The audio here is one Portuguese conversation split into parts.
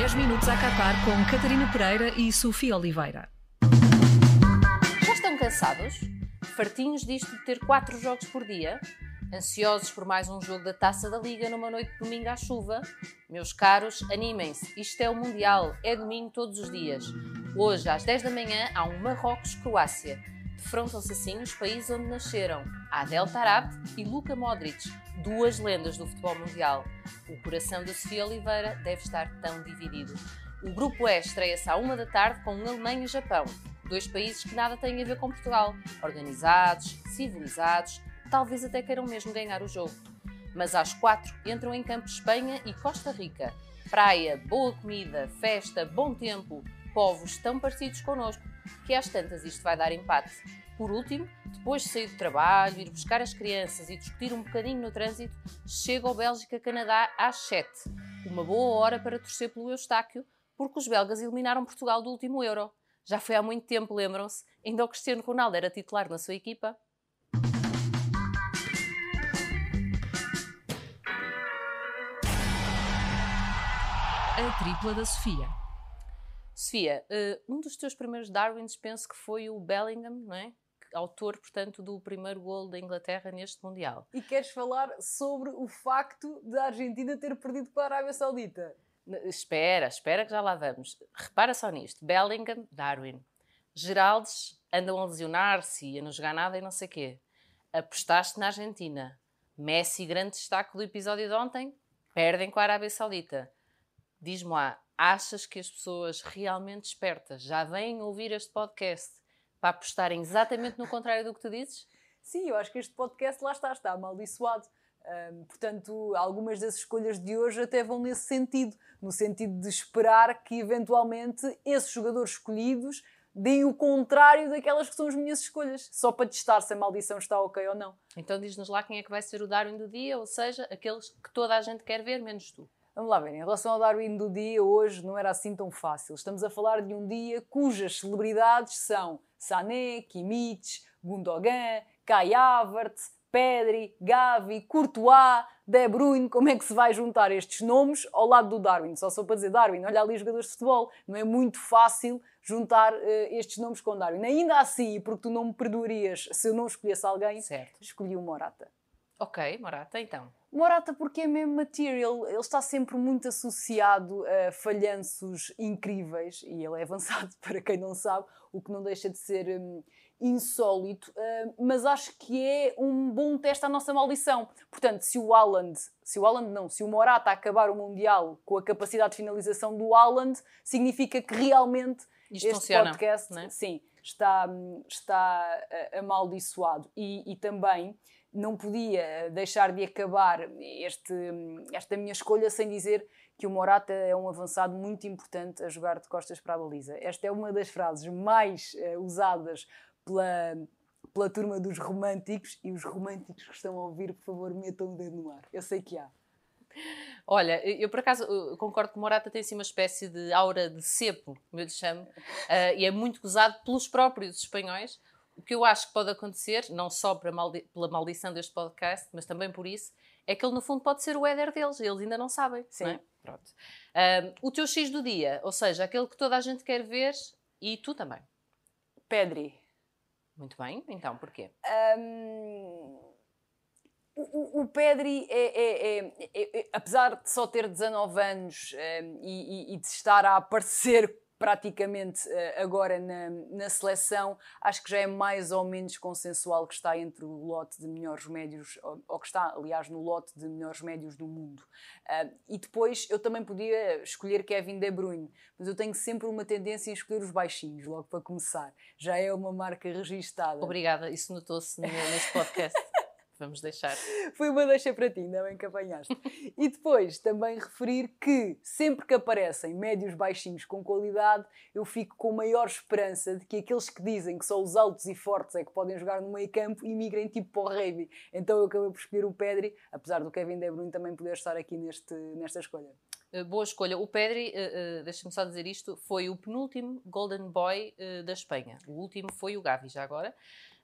10 minutos a Qatar com Catarina Pereira e Sofia Oliveira. Já estão cansados? Fartinhos disto de ter 4 jogos por dia? Ansiosos por mais um jogo da Taça da Liga numa noite de domingo à chuva? Meus caros, animem-se. Isto é o Mundial, é domingo todos os dias. Hoje, às 10 da manhã, há um Marrocos-Croácia. Defrontam-se assim os países onde nasceram Adel Taarabt e Luka Modric, duas lendas do futebol mundial. O coração da Sofia Oliveira deve estar tão dividido. O grupo E estreia-se à uma da tarde com Alemanha e Japão, dois países que nada têm a ver com Portugal, organizados, civilizados, talvez até queiram mesmo ganhar o jogo. Mas às quatro entram em campo Espanha e Costa Rica. Praia, boa comida, festa, bom tempo, povos tão parecidos connosco que às tantas isto vai dar empate. Por último, depois de sair do trabalho, ir buscar as crianças e discutir um bocadinho no trânsito, chega ao Bélgica-Canadá às 7. Uma boa hora para torcer pelo Eustáquio, porque os belgas eliminaram Portugal do último Euro. Já foi há muito tempo, lembram-se? Ainda o Cristiano Ronaldo era titular na sua equipa. A tripla da Sofia. Sofia, eh, um dos teus primeiros Darwins penso que foi o Bellingham, não é? Autor, portanto, do primeiro gol da Inglaterra neste Mundial. E queres falar sobre o facto da Argentina ter perdido com a Arábia Saudita? Espera, espera que já lá vamos. Repara só nisto. Bellingham, Darwin. Geraldes andam a lesionar-se e a não jogar nada e não sei quê. Apostaste na Argentina. Messi, grande destaque do episódio de ontem, perdem com a Arábia Saudita. Diz-me lá, achas que as pessoas realmente espertas já vêm ouvir este podcast para apostarem exatamente no contrário do que tu dizes? Sim, eu acho que este podcast lá está, está amaldiçoado. Um, portanto, algumas das escolhas de hoje até vão nesse sentido no sentido de esperar que eventualmente esses jogadores escolhidos deem o contrário daquelas que são as minhas escolhas, só para testar se a maldição está ok ou não. Então diz-nos lá quem é que vai ser o Darwin do dia, ou seja, aqueles que toda a gente quer ver, menos tu. Vamos lá ver, em relação ao Darwin do dia, hoje não era assim tão fácil. Estamos a falar de um dia cujas celebridades são Sané, Kimmich, Gundogan, Kai Havertz, Pedri, Gavi, Courtois, De Bruyne, como é que se vai juntar estes nomes ao lado do Darwin? Só sou para dizer Darwin, olha ali os jogadores de futebol. Não é muito fácil juntar uh, estes nomes com Darwin. Ainda assim, porque tu não me perdoarias se eu não escolhesse alguém, certo. escolhi o Morata. Ok, Morata, então. Morata porque é mesmo material, ele está sempre muito associado a falhanços incríveis e ele é avançado, para quem não sabe, o que não deixa de ser um, insólito, uh, mas acho que é um bom teste à nossa maldição. Portanto, se o Haaland, se o Haaland não, se o Morata acabar o Mundial com a capacidade de finalização do Haaland, significa que realmente Isto este funciona, podcast é? sim, está, está uh, amaldiçoado. E, e também não podia deixar de acabar este, esta minha escolha sem dizer que o Morata é um avançado muito importante a jogar de costas para a baliza. Esta é uma das frases mais uh, usadas pela, pela turma dos românticos e os românticos que estão a ouvir, por favor, metam o dedo no ar. Eu sei que há. Olha, eu por acaso concordo que o Morata tem assim uma espécie de aura de cepo, como eu lhe chamo, uh, e é muito gozado pelos próprios espanhóis. O que eu acho que pode acontecer, não só maldi pela maldição deste podcast, mas também por isso, é que ele no fundo pode ser o éder deles, eles ainda não sabem. Sim. Não é? Pronto. Uh, o teu X do dia, ou seja, aquele que toda a gente quer ver e tu também. Pedri. Muito bem, então porquê? Um, o, o, Pedri, é, é, é, é, apesar de só ter 19 anos um, e, e, de estar a aparecer praticamente uh, agora na, na, seleção, acho que já é mais ou menos consensual que está entre o lote de melhores médios, ou, ou que está, aliás, no lote de melhores médios do mundo. Uh, e depois eu também podia escolher Kevin De Bruyne, mas eu tenho sempre uma tendência em escolher os baixinhos, logo para começar. Já é uma marca registada. Obrigada, isso notou-se neste podcast. Vamos deixar. Foi uma deixa para ti, ainda bem que apanhaste. e depois também referir que sempre que aparecem médios baixinhos com qualidade, eu fico com maior esperança de que aqueles que dizem que só os altos e fortes é que podem jogar no meio campo imigrem tipo para o rugby. Então eu acabei por escolher o Pedri, apesar do Kevin De Bruyne também poder estar aqui neste, nesta escolha. Uh, boa escolha. O Pedri, uh, uh, deixa-me só dizer isto, foi o penúltimo Golden Boy da Espanha. O último foi o Gavi, já agora.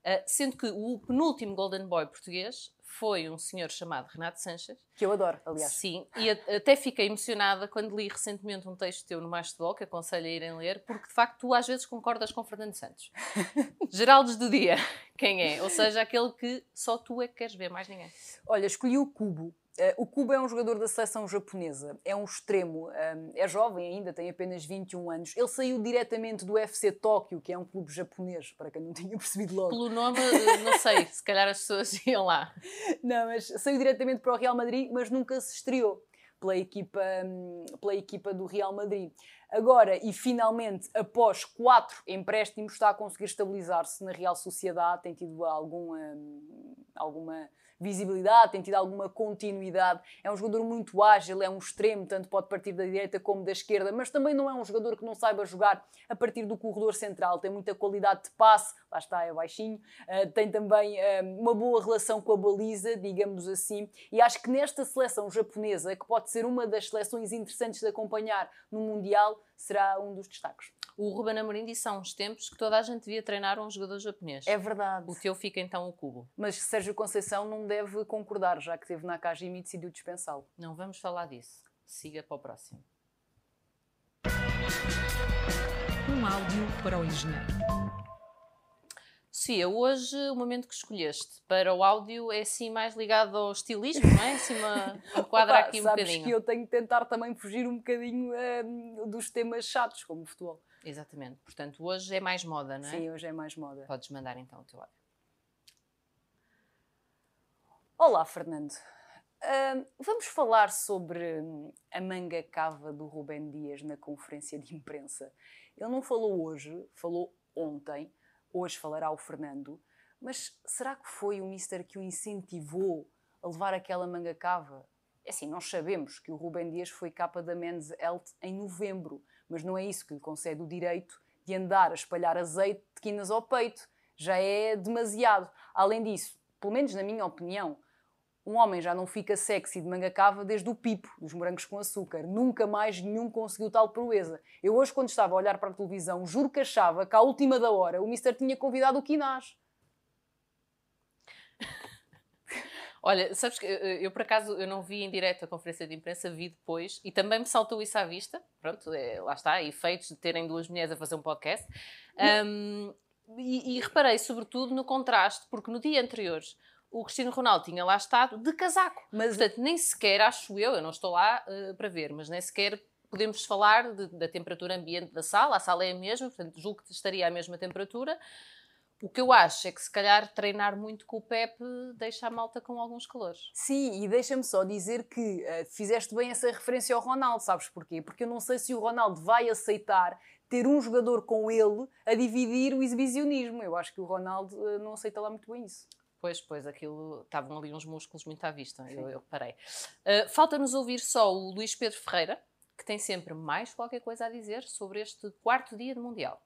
Uh, sendo que o penúltimo Golden Boy português foi um senhor chamado Renato Sanches. Que eu adoro, aliás. Sim, e até fiquei emocionada quando li recentemente um texto teu no Mais Futebol, que aconselho a irem ler, porque de facto tu às vezes concordas com Fernando Santos. Geraldes do dia, quem é? Ou seja, aquele que só tu é que queres ver, mais ninguém. Olha, escolhi o Cubo o Kubo é um jogador da seleção japonesa, é um extremo, um, eh, é jovem ainda, tem apenas 21 anos. Ele saiu diretamente do FC Tóquio, que é um clube japonês, para quem não tinha percebido logo. Pelo nome, eh, não sei, se calhar as pessoas iam lá. Não, mas saiu diretamente para o Real Madrid, mas nunca se estreou pela equipa, hum, pela equipa do Real Madrid. Agora, e finalmente, após quatro empréstimos, está a conseguir estabilizar-se na Real Sociedade, tem tido alguma, hum, alguma visibilidade, tem tido alguma continuidade. É um jogador muito ágil, é um extremo, tanto pode partir da direita como da esquerda, mas também não é um jogador que não saiba jogar a partir do corredor central. Tem muita qualidade de passe, lá está, é baixinho. Uh, tem também uh, uma boa relação com a baliza, digamos assim. E acho que nesta seleção japonesa, que pode ser uma das seleções interessantes de acompanhar no Mundial, será um dos destaques. O Ruben Amorim disse há uns tempos que toda a gente devia treinar um jogador japonês. É verdade. O teu fica então o cubo. Mas Sérgio Conceição não deve concordar, já que esteve na Kajimi e decidiu dispensá-lo. Não vamos falar disso. Siga para o próximo. Um áudio para o engenheiro. Sofia, hoje o momento que escolheste para o áudio é assim mais ligado ao estilismo, não é? Assim uma, enquadra aqui um sabes bocadinho. que eu tenho que tentar também fugir um bocadinho um, dos temas chatos, como o futebol. Exatamente. Portanto, hoje é mais moda, não é? Sim, hoje é mais moda. Podes mandar então o teu áudio. Olá, Fernando. Uh, vamos falar sobre hum, a manga cava do Rubem Dias na conferência de imprensa. Ele não falou hoje, falou ontem. Hoje falará o Fernando. Mas será que foi o Mister que o incentivou a levar aquela manga cava? Assim, nós sabemos que o Rubem Dias foi capa da Men's Health em novembro mas não é isso que lhe concede o direito de andar a espalhar azeite de quinas ao peito. Já é demasiado. Além disso, pelo menos na minha opinião, um homem já não fica sexy de manga cava desde o pipo dos morangos com açúcar. Nunca mais nenhum conseguiu tal proeza. Eu hoje, quando estava a olhar para a televisão, juro que achava que à última da hora o Mister tinha convidado o Quinás. Olha, sabes que eu, por acaso eu não vi em direto a conferência de imprensa, vi depois e também me saltou isso à vista. Pronto, é, lá está, efeitos de terem duas mulheres a fazer um podcast. Um, e, e, reparei sobretudo no contraste, porque no dia anterior o Cristiano Ronaldo tinha lá estado de casaco. Mas, portanto, nem sequer, acho eu, eu não estou lá uh, para ver, mas nem sequer podemos falar de, da temperatura ambiente da sala. A sala é a mesma, portanto, julgo que estaria à mesma temperatura. O que eu acho é que se calhar treinar muito com o Pepe deixa a malta com alguns calores. Sim, e deixa-me só dizer que uh, fizeste bem essa referência ao Ronaldo, sabes porquê? Porque eu não sei se o Ronaldo vai aceitar ter um jogador com ele a dividir o exibicionismo. Eu acho que o Ronaldo uh, não aceita lá muito bem isso. Pois, pois, aquilo estavam ali uns músculos muito à vista, eu, eu parei. Uh, Falta-nos ouvir só o Luís Pedro Ferreira, que tem sempre mais qualquer coisa a dizer sobre este quarto dia de Mundial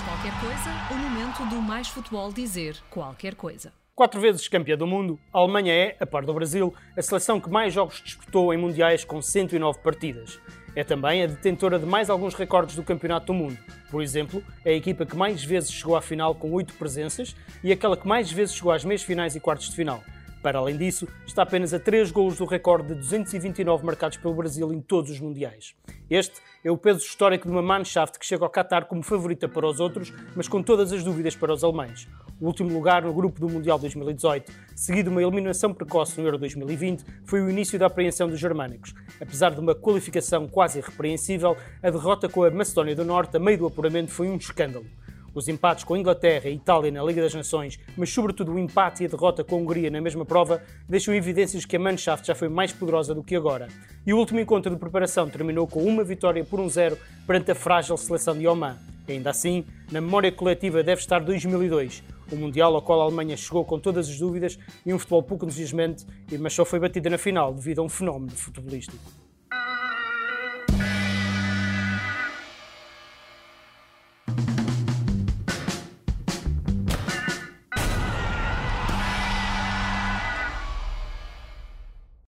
qualquer coisa, o momento do Mais Futebol dizer qualquer coisa. Quatro vezes campeã do mundo, a Alemanha é, a par do Brasil, a seleção que mais jogos disputou em mundiais com 109 partidas. É também a detentora de mais alguns recordes do Campeonato do Mundo. Por exemplo, é a equipa que mais vezes chegou à final com 8 presenças e aquela que mais vezes chegou às meias finais e quartos de final. Para além disso, está apenas a 3 golos do recorde de 229 marcados pelo Brasil em todos os mundiais. Este é o peso histórico de uma Mannschaft que chega ao Qatar como favorita para os outros, mas com todas as dúvidas para os alemães. O último lugar no grupo do Mundial 2018, seguido de uma eliminação precoce no Euro 2020, foi o início da apreensão dos germânicos. Apesar de uma qualificação quase irrepreensível, a derrota com a Macedónia do Norte a meio do apuramento foi um escândalo. Os empates com a Inglaterra e Itália na Liga das Nações, mas sobretudo o empate e a derrota com a Hungria na mesma prova, deixam evidências que a Mannschaft já foi mais poderosa do que agora. E o último encontro de preparação terminou com uma vitória por um zero perante a frágil seleção de Oman. Ainda assim, na memória coletiva deve estar 2002, o Mundial ao qual a Alemanha chegou com todas as dúvidas e um futebol pouco entusiasmante, mas só foi batida na final devido a um fenómeno futebolístico.